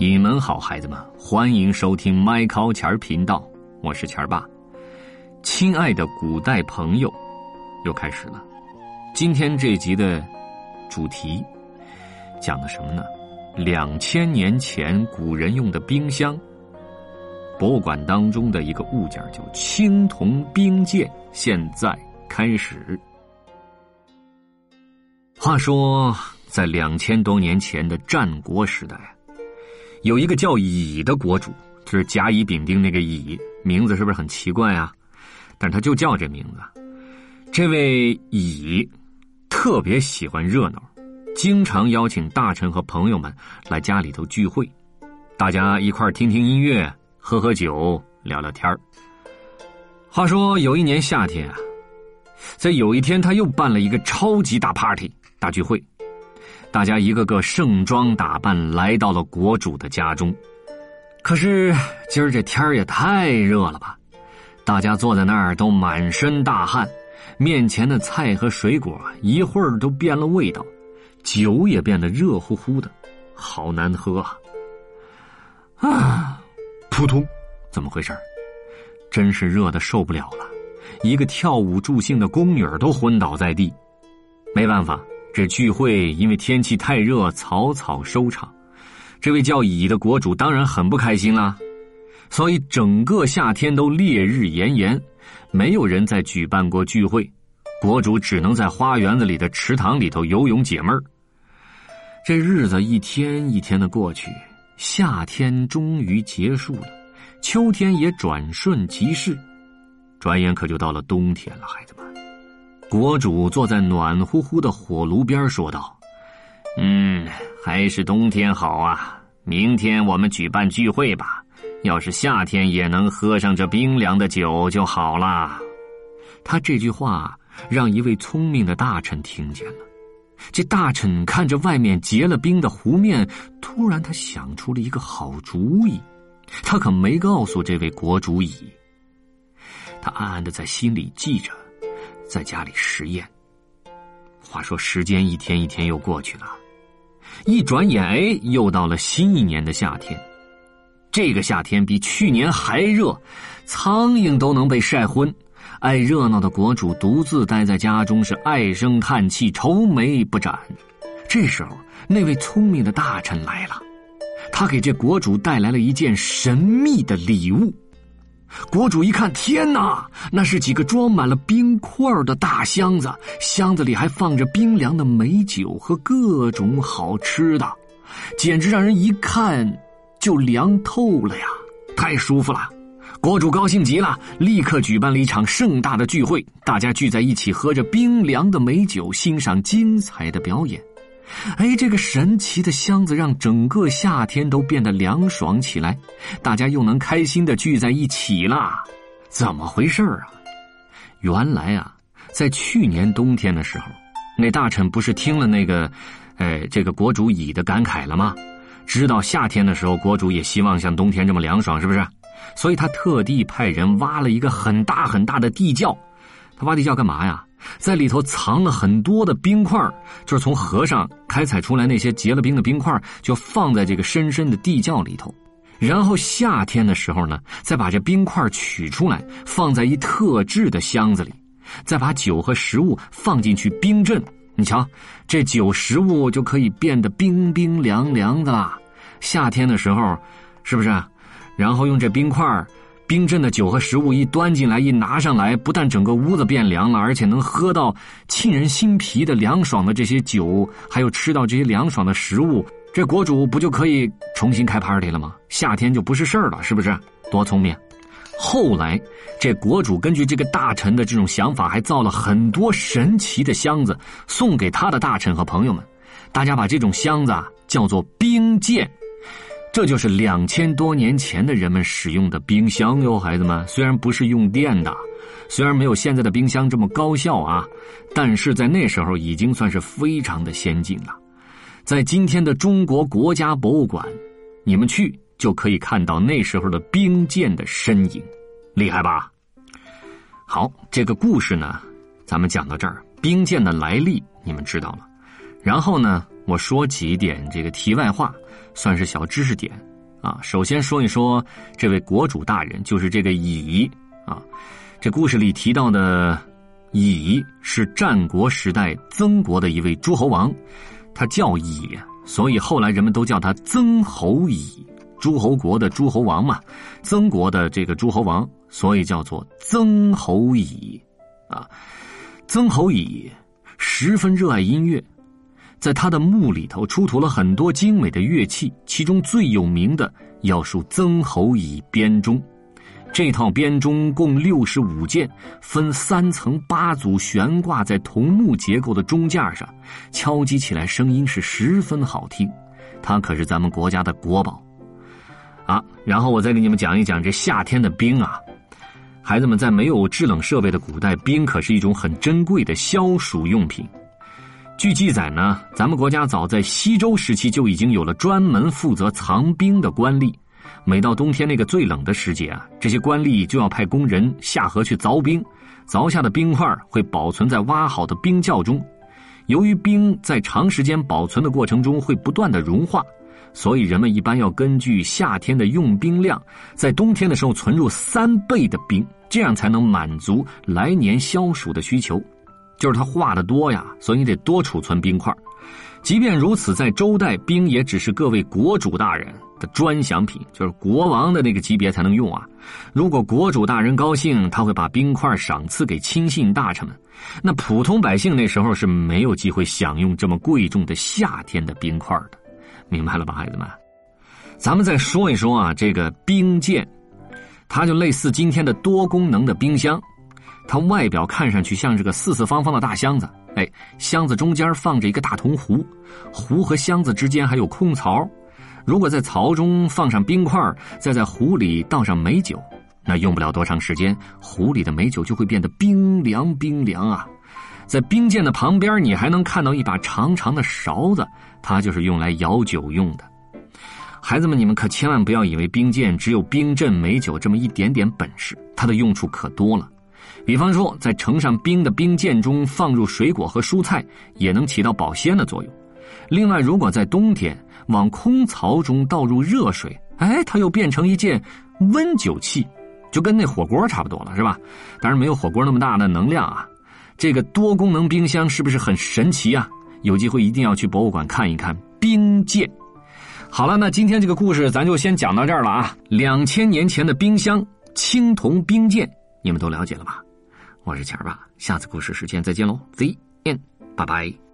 你们好，孩子们，欢迎收听麦考钱儿频道，我是钱儿爸。亲爱的古代朋友，又开始了。今天这集的主题讲的什么呢？两千年前古人用的冰箱。博物馆当中的一个物件叫青铜冰鉴，现在开始。话说，在两千多年前的战国时代。有一个叫乙的国主，就是甲乙丙丁那个乙，名字是不是很奇怪啊？但他就叫这名字。这位乙特别喜欢热闹，经常邀请大臣和朋友们来家里头聚会，大家一块听听音乐、喝喝酒、聊聊天话说有一年夏天啊，在有一天他又办了一个超级大 party 大聚会。大家一个个盛装打扮来到了国主的家中，可是今儿这天也太热了吧！大家坐在那儿都满身大汗，面前的菜和水果一会儿都变了味道，酒也变得热乎乎的，好难喝啊！啊，扑通，怎么回事？真是热的受不了了，一个跳舞助兴的宫女都昏倒在地，没办法。这聚会因为天气太热，草草收场。这位叫乙的国主当然很不开心啦，所以整个夏天都烈日炎炎，没有人再举办过聚会。国主只能在花园子里的池塘里头游泳解闷儿。这日子一天一天的过去，夏天终于结束了，秋天也转瞬即逝，转眼可就到了冬天了，孩子们。国主坐在暖乎乎的火炉边说道：“嗯，还是冬天好啊！明天我们举办聚会吧。要是夏天也能喝上这冰凉的酒就好了。”他这句话让一位聪明的大臣听见了。这大臣看着外面结了冰的湖面，突然他想出了一个好主意。他可没告诉这位国主乙，他暗暗的在心里记着。在家里实验。话说时间一天一天又过去了，一转眼哎，又到了新一年的夏天。这个夏天比去年还热，苍蝇都能被晒昏。爱热闹的国主独自待在家中，是唉声叹气，愁眉不展。这时候，那位聪明的大臣来了，他给这国主带来了一件神秘的礼物。国主一看，天哪！那是几个装满了冰块的大箱子，箱子里还放着冰凉的美酒和各种好吃的，简直让人一看就凉透了呀！太舒服了，国主高兴极了，立刻举办了一场盛大的聚会，大家聚在一起，喝着冰凉的美酒，欣赏精彩的表演。哎，这个神奇的箱子让整个夏天都变得凉爽起来，大家又能开心的聚在一起啦。怎么回事啊？原来啊，在去年冬天的时候，那大臣不是听了那个，哎，这个国主乙的感慨了吗？知道夏天的时候国主也希望像冬天这么凉爽，是不是？所以他特地派人挖了一个很大很大的地窖。他挖地窖干嘛呀？在里头藏了很多的冰块，就是从河上开采出来那些结了冰的冰块，就放在这个深深的地窖里头。然后夏天的时候呢，再把这冰块取出来，放在一特制的箱子里，再把酒和食物放进去冰镇。你瞧，这酒食物就可以变得冰冰凉凉的啦。夏天的时候，是不是？然后用这冰块。冰镇的酒和食物一端进来，一拿上来，不但整个屋子变凉了，而且能喝到沁人心脾的凉爽的这些酒，还有吃到这些凉爽的食物，这国主不就可以重新开 party 了吗？夏天就不是事儿了，是不是？多聪明！后来，这国主根据这个大臣的这种想法，还造了很多神奇的箱子送给他的大臣和朋友们，大家把这种箱子叫做冰鉴。这就是两千多年前的人们使用的冰箱哟，孩子们。虽然不是用电的，虽然没有现在的冰箱这么高效啊，但是在那时候已经算是非常的先进了。在今天的中国国家博物馆，你们去就可以看到那时候的冰剑的身影，厉害吧？好，这个故事呢，咱们讲到这儿，冰剑的来历你们知道了。然后呢，我说几点这个题外话。算是小知识点啊。首先说一说这位国主大人，就是这个乙啊。这故事里提到的乙是战国时代曾国的一位诸侯王，他叫乙，所以后来人们都叫他曾侯乙。诸侯国的诸侯王嘛，曾国的这个诸侯王，所以叫做曾侯乙啊。曾侯乙十分热爱音乐。在他的墓里头出土了很多精美的乐器，其中最有名的要数曾侯乙编钟。这套编钟共六十五件，分三层八组悬挂在桐木结构的钟架上，敲击起来声音是十分好听。它可是咱们国家的国宝啊！然后我再给你们讲一讲这夏天的冰啊，孩子们在没有制冷设备的古代，冰可是一种很珍贵的消暑用品。据记载呢，咱们国家早在西周时期就已经有了专门负责藏冰的官吏。每到冬天那个最冷的时节啊，这些官吏就要派工人下河去凿冰，凿下的冰块会保存在挖好的冰窖中。由于冰在长时间保存的过程中会不断的融化，所以人们一般要根据夏天的用冰量，在冬天的时候存入三倍的冰，这样才能满足来年消暑的需求。就是他化的多呀，所以你得多储存冰块。即便如此，在周代，冰也只是各位国主大人的专享品，就是国王的那个级别才能用啊。如果国主大人高兴，他会把冰块赏赐给亲信大臣们。那普通百姓那时候是没有机会享用这么贵重的夏天的冰块的，明白了吧，孩子们？咱们再说一说啊，这个冰鉴，它就类似今天的多功能的冰箱。它外表看上去像是个四四方方的大箱子，哎，箱子中间放着一个大铜壶，壶和箱子之间还有空槽。如果在槽中放上冰块，再在壶里倒上美酒，那用不了多长时间，壶里的美酒就会变得冰凉冰凉啊！在冰剑的旁边，你还能看到一把长长的勺子，它就是用来舀酒用的。孩子们，你们可千万不要以为冰剑只有冰镇美酒这么一点点本事，它的用处可多了。比方说，在盛上冰的冰鉴中放入水果和蔬菜，也能起到保鲜的作用。另外，如果在冬天往空槽中倒入热水，哎，它又变成一件温酒器，就跟那火锅差不多了，是吧？当然没有火锅那么大的能量啊。这个多功能冰箱是不是很神奇啊？有机会一定要去博物馆看一看冰鉴。好了，那今天这个故事咱就先讲到这儿了啊。两千年前的冰箱青铜冰鉴。你们都了解了吧？我是钱儿爸，下次故事时间再见喽，，Z N，，拜拜。